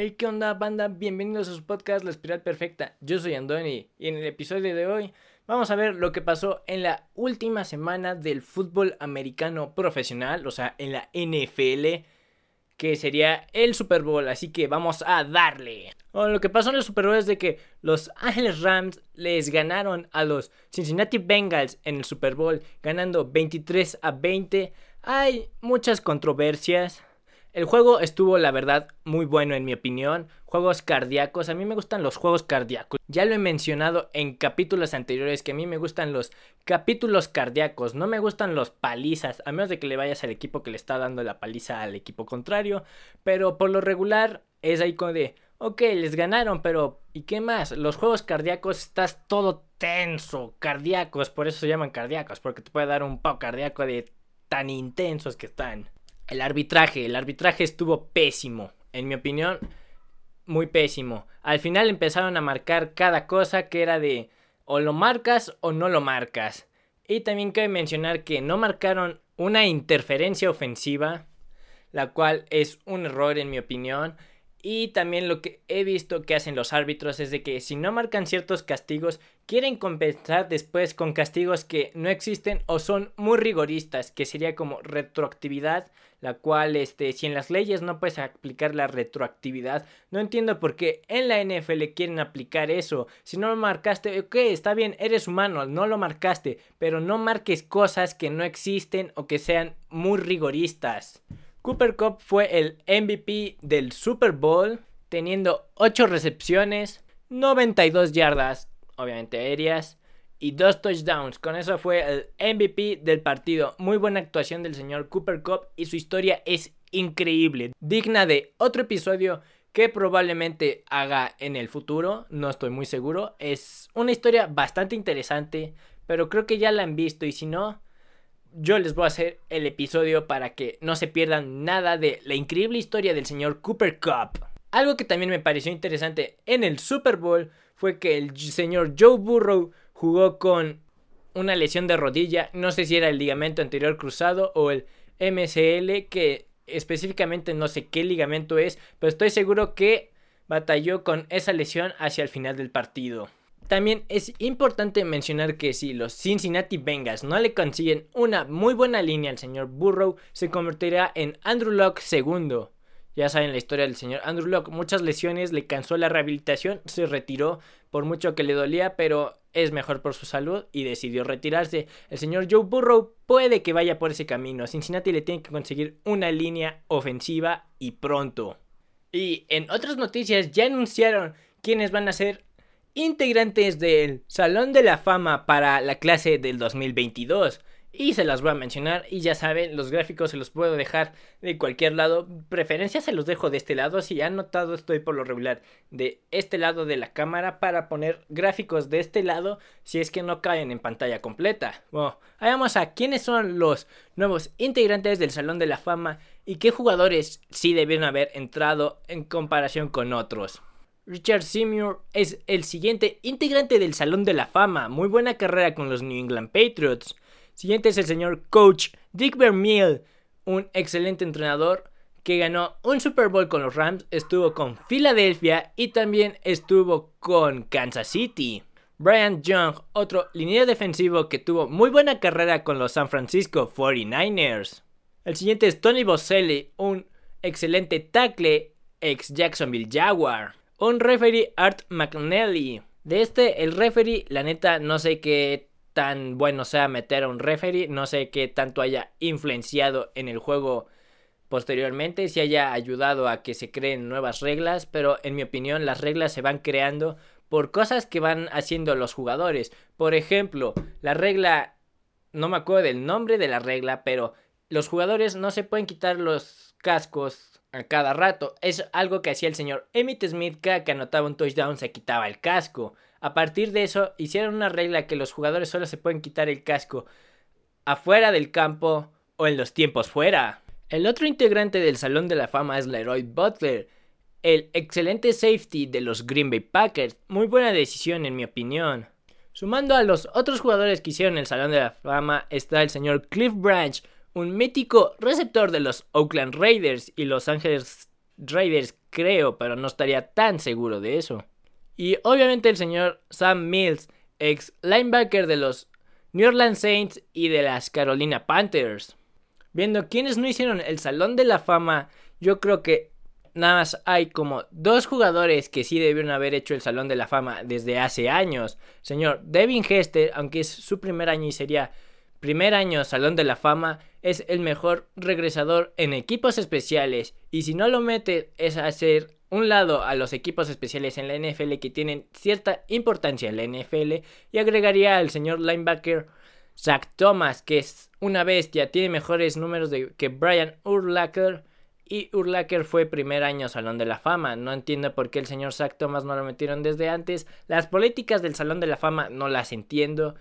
Hey, ¿qué onda, banda? Bienvenidos a su podcast La Espiral Perfecta. Yo soy Andoni y en el episodio de hoy vamos a ver lo que pasó en la última semana del fútbol americano profesional, o sea, en la NFL, que sería el Super Bowl. Así que vamos a darle. lo que pasó en el Super Bowl es de que los Ángeles Rams les ganaron a los Cincinnati Bengals en el Super Bowl, ganando 23 a 20. Hay muchas controversias el juego estuvo, la verdad, muy bueno en mi opinión. Juegos cardíacos, a mí me gustan los juegos cardíacos. Ya lo he mencionado en capítulos anteriores que a mí me gustan los capítulos cardíacos. No me gustan los palizas, a menos de que le vayas al equipo que le está dando la paliza al equipo contrario. Pero por lo regular es ahí como de, ok, les ganaron, pero ¿y qué más? Los juegos cardíacos estás todo tenso, cardíacos, por eso se llaman cardíacos, porque te puede dar un pao cardíaco de tan intensos que están. El arbitraje, el arbitraje estuvo pésimo, en mi opinión, muy pésimo. Al final empezaron a marcar cada cosa que era de o lo marcas o no lo marcas. Y también cabe mencionar que no marcaron una interferencia ofensiva, la cual es un error en mi opinión. Y también lo que he visto que hacen los árbitros es de que si no marcan ciertos castigos, quieren compensar después con castigos que no existen o son muy rigoristas, que sería como retroactividad, la cual este si en las leyes no puedes aplicar la retroactividad, no entiendo por qué en la NFL quieren aplicar eso. Si no lo marcaste, ok, está bien, eres humano, no lo marcaste, pero no marques cosas que no existen o que sean muy rigoristas. Cooper Cup fue el MVP del Super Bowl, teniendo 8 recepciones, 92 yardas, obviamente aéreas, y 2 touchdowns. Con eso fue el MVP del partido. Muy buena actuación del señor Cooper Cup y su historia es increíble, digna de otro episodio que probablemente haga en el futuro, no estoy muy seguro. Es una historia bastante interesante, pero creo que ya la han visto y si no, yo les voy a hacer el episodio para que no se pierdan nada de la increíble historia del señor Cooper Cup. Algo que también me pareció interesante en el Super Bowl fue que el señor Joe Burrow jugó con una lesión de rodilla, no sé si era el ligamento anterior cruzado o el MCL, que específicamente no sé qué ligamento es, pero estoy seguro que batalló con esa lesión hacia el final del partido. También es importante mencionar que si los Cincinnati Bengals no le consiguen una muy buena línea al señor Burrow, se convertirá en Andrew Locke segundo. Ya saben la historia del señor Andrew Locke, muchas lesiones, le cansó la rehabilitación, se retiró por mucho que le dolía, pero es mejor por su salud y decidió retirarse. El señor Joe Burrow puede que vaya por ese camino. Cincinnati le tiene que conseguir una línea ofensiva y pronto. Y en otras noticias ya anunciaron quiénes van a ser integrantes del Salón de la Fama para la clase del 2022. Y se las voy a mencionar y ya saben, los gráficos se los puedo dejar de cualquier lado. Preferencia se los dejo de este lado. Si han notado, estoy por lo regular de este lado de la cámara para poner gráficos de este lado si es que no caen en pantalla completa. Bueno, vamos a quiénes son los nuevos integrantes del Salón de la Fama y qué jugadores sí debieron haber entrado en comparación con otros. Richard Seymour es el siguiente integrante del Salón de la Fama. Muy buena carrera con los New England Patriots. Siguiente es el señor Coach Dick Vermeil, un excelente entrenador que ganó un Super Bowl con los Rams, estuvo con Filadelfia y también estuvo con Kansas City. Brian Young, otro liniero defensivo que tuvo muy buena carrera con los San Francisco 49ers. El siguiente es Tony Boselli, un excelente tackle ex Jacksonville Jaguar un referee Art McNally. De este, el referee, la neta, no sé qué tan bueno sea meter a un referee, no sé qué tanto haya influenciado en el juego posteriormente, si haya ayudado a que se creen nuevas reglas, pero en mi opinión las reglas se van creando por cosas que van haciendo los jugadores. Por ejemplo, la regla, no me acuerdo del nombre de la regla, pero los jugadores no se pueden quitar los cascos a cada rato. Es algo que hacía el señor Emmett Smith que anotaba un touchdown se quitaba el casco. A partir de eso hicieron una regla que los jugadores solo se pueden quitar el casco afuera del campo o en los tiempos fuera. El otro integrante del Salón de la Fama es Leroy Butler, el excelente safety de los Green Bay Packers. Muy buena decisión en mi opinión. Sumando a los otros jugadores que hicieron el Salón de la Fama está el señor Cliff Branch, un mítico receptor de los Oakland Raiders y Los Angeles Raiders, creo, pero no estaría tan seguro de eso. Y obviamente el señor Sam Mills, ex linebacker de los New Orleans Saints y de las Carolina Panthers. Viendo quiénes no hicieron el Salón de la Fama, yo creo que nada más hay como dos jugadores que sí debieron haber hecho el Salón de la Fama desde hace años. Señor Devin Hester, aunque es su primer año y sería primer año Salón de la Fama, es el mejor regresador en equipos especiales. Y si no lo mete es hacer un lado a los equipos especiales en la NFL que tienen cierta importancia en la NFL y agregaría al señor linebacker Zach Thomas, que es una bestia, tiene mejores números de, que Brian Urlacher y Urlacher fue primer año Salón de la Fama. No entiendo por qué el señor Zach Thomas no lo metieron desde antes. Las políticas del Salón de la Fama no las entiendo.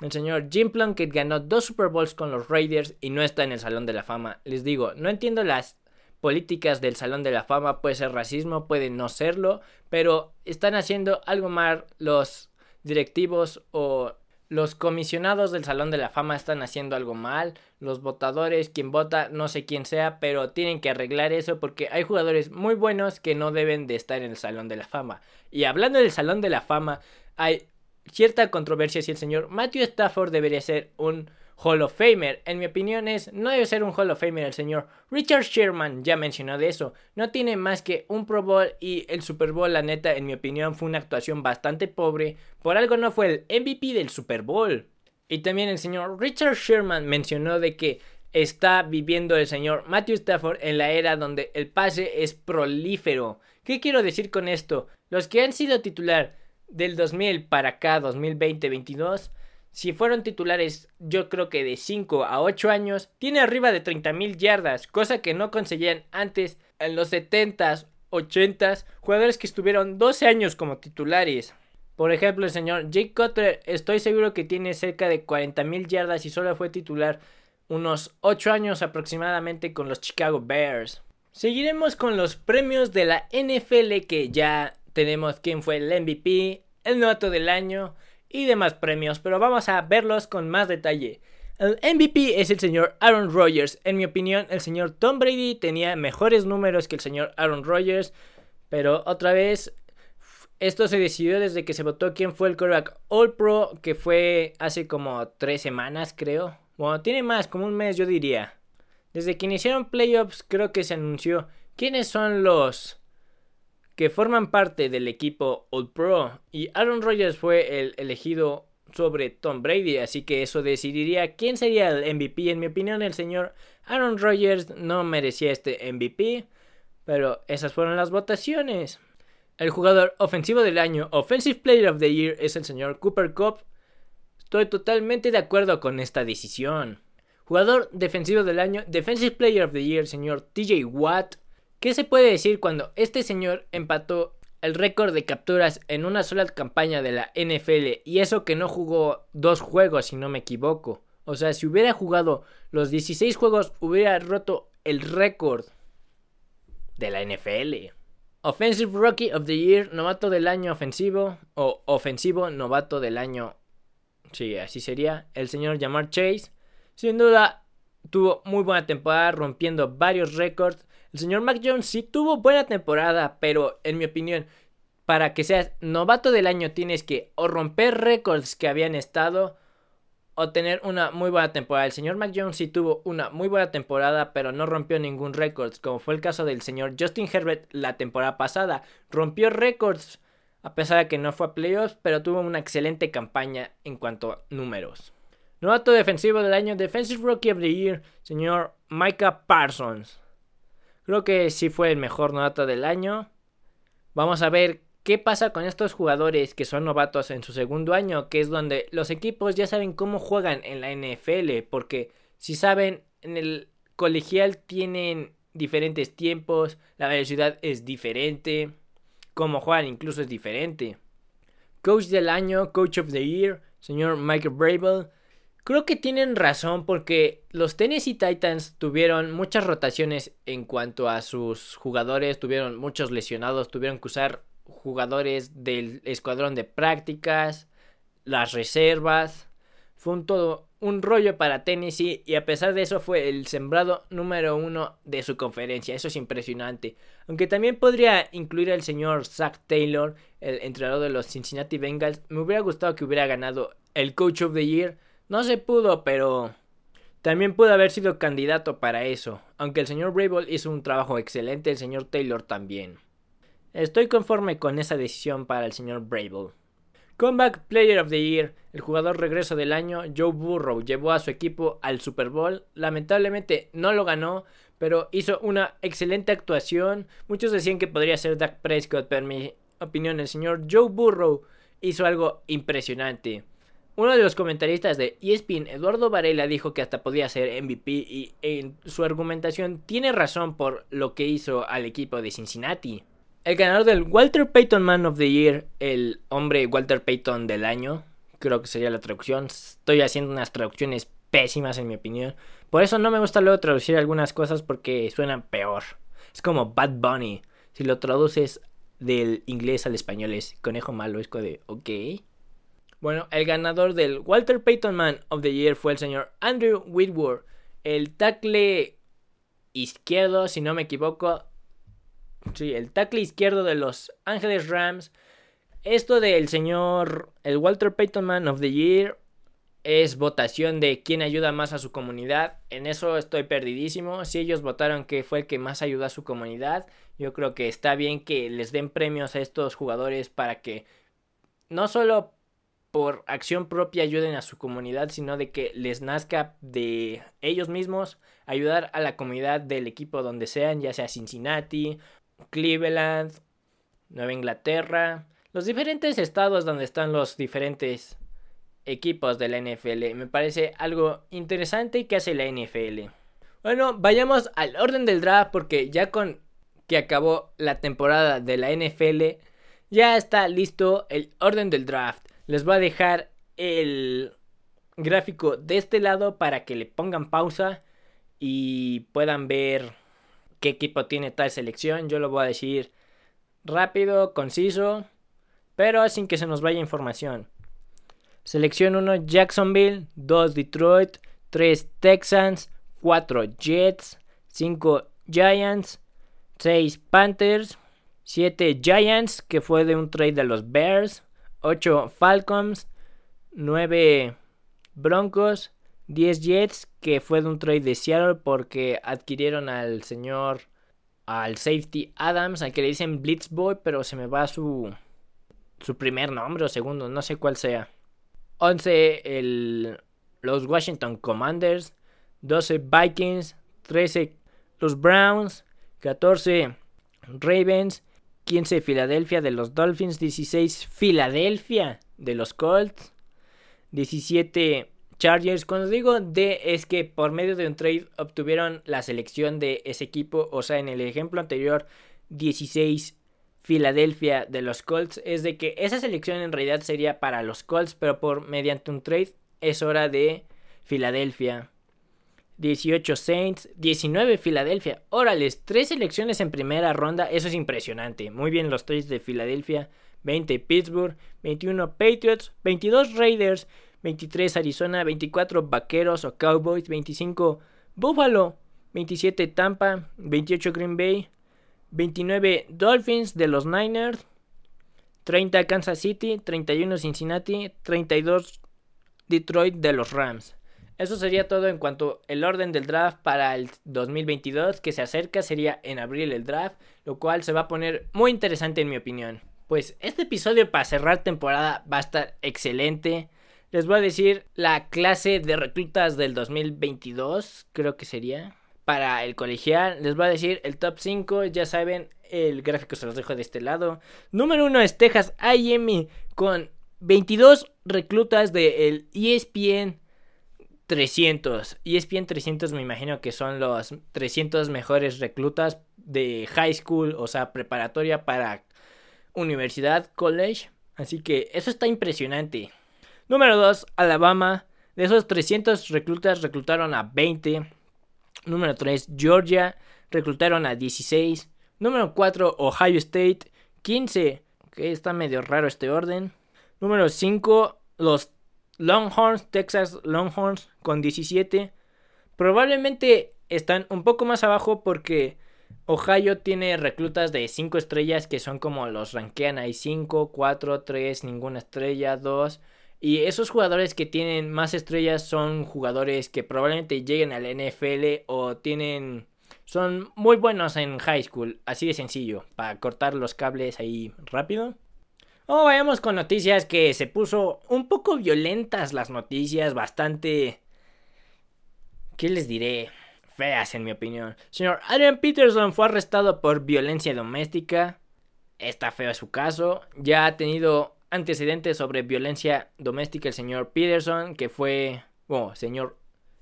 El señor Jim Plunkett ganó dos Super Bowls con los Raiders y no está en el Salón de la Fama. Les digo, no entiendo las políticas del Salón de la Fama. Puede ser racismo, puede no serlo, pero están haciendo algo mal los directivos o los comisionados del Salón de la Fama están haciendo algo mal. Los votadores, quien vota, no sé quién sea, pero tienen que arreglar eso porque hay jugadores muy buenos que no deben de estar en el Salón de la Fama. Y hablando del Salón de la Fama, hay cierta controversia si el señor Matthew Stafford debería ser un Hall of Famer. En mi opinión es, no debe ser un Hall of Famer el señor Richard Sherman, ya mencionó de eso. No tiene más que un Pro Bowl y el Super Bowl, la neta, en mi opinión fue una actuación bastante pobre. Por algo no fue el MVP del Super Bowl. Y también el señor Richard Sherman mencionó de que está viviendo el señor Matthew Stafford en la era donde el pase es prolífero. ¿Qué quiero decir con esto? Los que han sido titular del 2000 para acá, 2020-22, si fueron titulares yo creo que de 5 a 8 años, tiene arriba de 30.000 yardas, cosa que no conseguían antes en los 70s, 80s, jugadores que estuvieron 12 años como titulares. Por ejemplo, el señor Jake Cutler, estoy seguro que tiene cerca de 40.000 yardas y solo fue titular unos 8 años aproximadamente con los Chicago Bears. Seguiremos con los premios de la NFL que ya tenemos quién fue el MVP, el novato del año y demás premios, pero vamos a verlos con más detalle. El MVP es el señor Aaron Rodgers. En mi opinión, el señor Tom Brady tenía mejores números que el señor Aaron Rodgers, pero otra vez esto se decidió desde que se votó quién fue el quarterback All Pro, que fue hace como tres semanas, creo. Bueno, tiene más, como un mes, yo diría. Desde que iniciaron playoffs, creo que se anunció quiénes son los que forman parte del equipo All Pro y Aaron Rodgers fue el elegido sobre Tom Brady, así que eso decidiría quién sería el MVP. En mi opinión, el señor Aaron Rodgers no merecía este MVP, pero esas fueron las votaciones. El jugador ofensivo del año, Offensive Player of the Year, es el señor Cooper Cup. Estoy totalmente de acuerdo con esta decisión. Jugador defensivo del año, Defensive Player of the Year, señor TJ Watt. ¿Qué se puede decir cuando este señor empató el récord de capturas en una sola campaña de la NFL y eso que no jugó dos juegos si no me equivoco? O sea, si hubiera jugado los 16 juegos hubiera roto el récord de la NFL. Offensive Rookie of the Year, novato del año ofensivo o ofensivo novato del año. Sí, así sería. El señor Jamar Chase. Sin duda tuvo muy buena temporada rompiendo varios récords el señor Mac Jones sí tuvo buena temporada, pero en mi opinión, para que seas novato del año tienes que o romper récords que habían estado o tener una muy buena temporada. El señor Mac Jones sí tuvo una muy buena temporada, pero no rompió ningún récord, como fue el caso del señor Justin Herbert la temporada pasada. Rompió récords a pesar de que no fue a playoffs, pero tuvo una excelente campaña en cuanto a números. Novato defensivo del año, Defensive Rookie of the Year, señor Micah Parsons. Creo que sí fue el mejor novato del año. Vamos a ver qué pasa con estos jugadores que son novatos en su segundo año, que es donde los equipos ya saben cómo juegan en la NFL, porque si saben, en el colegial tienen diferentes tiempos, la velocidad es diferente, cómo juegan incluso es diferente. Coach del año, Coach of the Year, señor Michael Brable. Creo que tienen razón porque los Tennessee Titans tuvieron muchas rotaciones en cuanto a sus jugadores, tuvieron muchos lesionados, tuvieron que usar jugadores del escuadrón de prácticas, las reservas. fue un todo un rollo para Tennessee y a pesar de eso fue el sembrado número uno de su conferencia. Eso es impresionante. Aunque también podría incluir al señor Zach Taylor, el entrenador de los Cincinnati Bengals. Me hubiera gustado que hubiera ganado el Coach of the Year. No se pudo, pero también pudo haber sido candidato para eso. Aunque el señor Brable hizo un trabajo excelente, el señor Taylor también. Estoy conforme con esa decisión para el señor Brable. Comeback Player of the Year, el jugador regreso del año, Joe Burrow, llevó a su equipo al Super Bowl. Lamentablemente no lo ganó, pero hizo una excelente actuación. Muchos decían que podría ser Dak Prescott, pero en mi opinión el señor Joe Burrow hizo algo impresionante. Uno de los comentaristas de ESPN, Eduardo Varela, dijo que hasta podía ser MVP y en su argumentación tiene razón por lo que hizo al equipo de Cincinnati. El ganador del Walter Payton Man of the Year, el hombre Walter Payton del año, creo que sería la traducción. Estoy haciendo unas traducciones pésimas en mi opinión. Por eso no me gusta luego traducir algunas cosas porque suenan peor. Es como Bad Bunny. Si lo traduces del inglés al español es conejo malo, es de ok. Bueno, el ganador del Walter Payton Man of the Year fue el señor Andrew Whitworth, el tackle izquierdo, si no me equivoco, Sí, el tackle izquierdo de los Ángeles Rams. Esto del señor, el Walter Payton Man of the Year, es votación de quién ayuda más a su comunidad. En eso estoy perdidísimo. Si ellos votaron que fue el que más ayudó a su comunidad, yo creo que está bien que les den premios a estos jugadores para que no solo por acción propia ayuden a su comunidad, sino de que les nazca de ellos mismos ayudar a la comunidad del equipo donde sean, ya sea Cincinnati Cleveland, Nueva Inglaterra, los diferentes estados donde están los diferentes equipos de la NFL. Me parece algo interesante que hace la NFL. Bueno, vayamos al orden del draft porque ya con que acabó la temporada de la NFL, ya está listo el orden del draft. Les voy a dejar el gráfico de este lado para que le pongan pausa y puedan ver qué equipo tiene tal selección. Yo lo voy a decir rápido, conciso, pero sin que se nos vaya información. Selección 1 Jacksonville, 2 Detroit, 3 Texans, 4 Jets, 5 Giants, 6 Panthers, 7 Giants, que fue de un trade de los Bears, 8 Falcons, 9 Broncos, 10 Jets, que fue de un trade de Seattle porque adquirieron al señor, al safety Adams, al que le dicen Blitzboy, pero se me va su, su primer nombre o segundo, no sé cuál sea. 11 el, los Washington Commanders, 12 Vikings, 13 los Browns, 14 Ravens, 15 Filadelfia de los Dolphins, 16 Filadelfia de los Colts, 17 Chargers. Cuando digo de es que por medio de un trade obtuvieron la selección de ese equipo. O sea, en el ejemplo anterior, 16 Filadelfia de los Colts. Es de que esa selección en realidad sería para los Colts, pero por mediante un trade es hora de Filadelfia. 18 Saints, 19 Filadelfia. Órales, tres selecciones en primera ronda, eso es impresionante. Muy bien los trades de Filadelfia. 20 Pittsburgh, 21 Patriots, 22 Raiders, 23 Arizona, 24 Vaqueros o Cowboys, 25 Buffalo, 27 Tampa, 28 Green Bay, 29 Dolphins de los Niners, 30 Kansas City, 31 Cincinnati, 32 Detroit de los Rams. Eso sería todo en cuanto el orden del draft para el 2022 que se acerca sería en abril el draft, lo cual se va a poner muy interesante en mi opinión. Pues este episodio para cerrar temporada va a estar excelente les voy a decir la clase de reclutas del 2022, creo que sería. Para el colegial, les voy a decir el top 5, ya saben, el gráfico se los dejo de este lado. Número 1 es Texas AM con 22 reclutas del ESPN 300. ESPN 300 me imagino que son los 300 mejores reclutas de high school, o sea, preparatoria para universidad, college. Así que eso está impresionante. Número 2, Alabama. De esos 300 reclutas, reclutaron a 20. Número 3, Georgia. Reclutaron a 16. Número 4, Ohio State. 15. Ok, está medio raro este orden. Número 5, los Longhorns, Texas Longhorns con 17. Probablemente están un poco más abajo porque Ohio tiene reclutas de 5 estrellas que son como los rankean ahí 5, 4, 3, ninguna estrella, 2. Y esos jugadores que tienen más estrellas son jugadores que probablemente lleguen al NFL o tienen son muy buenos en high school, así de sencillo, para cortar los cables ahí rápido. O vayamos con noticias que se puso un poco violentas las noticias, bastante... ¿Qué les diré? Feas en mi opinión. Señor Adrian Peterson fue arrestado por violencia doméstica. Está feo su caso. Ya ha tenido antecedentes sobre violencia doméstica el señor Peterson, que fue... Bueno, señor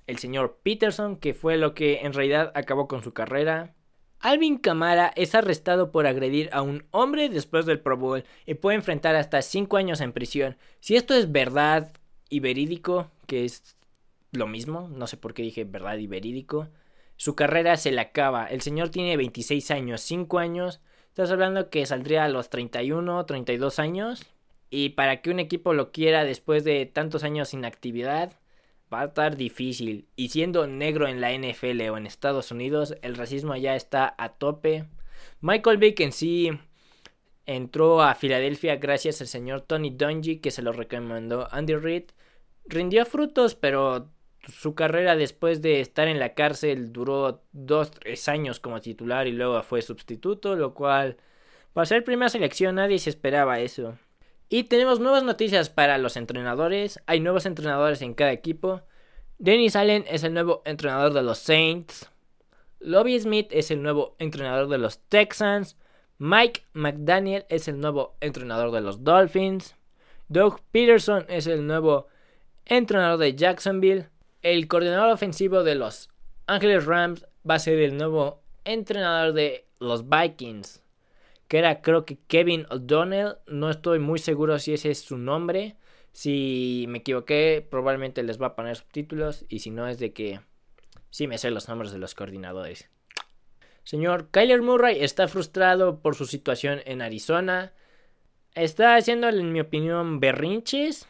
el señor Peterson, que fue lo que en realidad acabó con su carrera. Alvin Kamara es arrestado por agredir a un hombre después del Pro Bowl y puede enfrentar hasta 5 años en prisión. Si esto es verdad y verídico, que es lo mismo, no sé por qué dije verdad y verídico, su carrera se le acaba. El señor tiene 26 años, 5 años. Estás hablando que saldría a los 31, 32 años. Y para que un equipo lo quiera después de tantos años sin actividad, va a estar difícil. Y siendo negro en la NFL o en Estados Unidos, el racismo ya está a tope. Michael Vick en sí entró a Filadelfia gracias al señor Tony Dungy que se lo recomendó Andy Reid. Rindió frutos, pero su carrera después de estar en la cárcel duró 2-3 años como titular y luego fue sustituto, lo cual para ser primera selección nadie se esperaba eso. Y tenemos nuevas noticias para los entrenadores. Hay nuevos entrenadores en cada equipo. Dennis Allen es el nuevo entrenador de los Saints. Lobby Smith es el nuevo entrenador de los Texans. Mike McDaniel es el nuevo entrenador de los Dolphins. Doug Peterson es el nuevo entrenador de Jacksonville. El coordinador ofensivo de los Angeles Rams va a ser el nuevo entrenador de los Vikings que era creo que Kevin O'Donnell, no estoy muy seguro si ese es su nombre, si me equivoqué probablemente les va a poner subtítulos y si no es de que sí me sé los nombres de los coordinadores. Señor Kyler Murray está frustrado por su situación en Arizona. Está haciendo, en mi opinión, berrinches.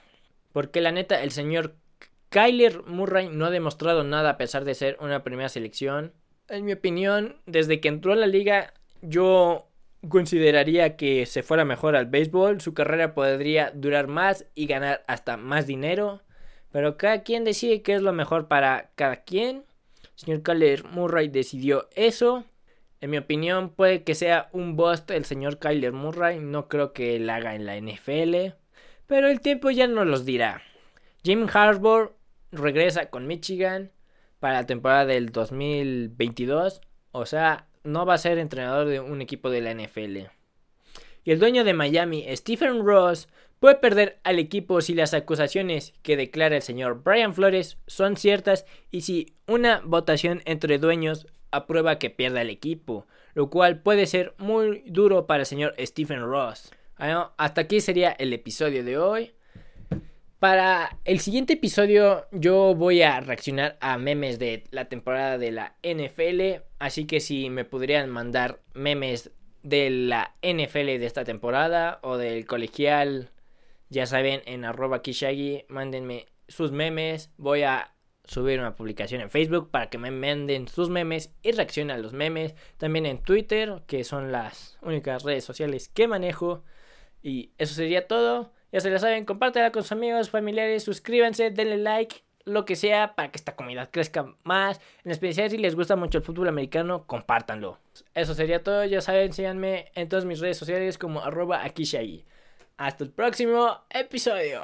Porque la neta, el señor Kyler Murray no ha demostrado nada a pesar de ser una primera selección. En mi opinión, desde que entró a la liga, yo consideraría que se fuera mejor al béisbol, su carrera podría durar más y ganar hasta más dinero. Pero cada quien decide qué es lo mejor para cada quien. señor Kyler Murray decidió eso. En mi opinión, puede que sea un bust el señor Kyler Murray. No creo que él haga en la NFL. Pero el tiempo ya nos los dirá. Jim Harbour regresa con Michigan para la temporada del 2022. O sea, no va a ser entrenador de un equipo de la NFL. Y el dueño de Miami, Stephen Ross, puede perder al equipo si las acusaciones que declara el señor Brian Flores son ciertas y si una votación entre dueños aprueba que pierda el equipo, lo cual puede ser muy duro para el señor Stephen Ross. hasta aquí sería el episodio de hoy. Para el siguiente episodio yo voy a reaccionar a memes de la temporada de la NFL, así que si me podrían mandar memes de la NFL de esta temporada o del colegial, ya saben, en arroba kishagi, mándenme sus memes, voy a subir una publicación en Facebook para que me manden sus memes y reaccionen a los memes, también en Twitter, que son las únicas redes sociales que manejo, y eso sería todo. Ya se lo saben, compártela con sus amigos, familiares, suscríbanse, denle like, lo que sea para que esta comunidad crezca más. En especial si les gusta mucho el fútbol americano, compártanlo. Eso sería todo, ya saben, síganme en todas mis redes sociales como arroba Hasta el próximo episodio.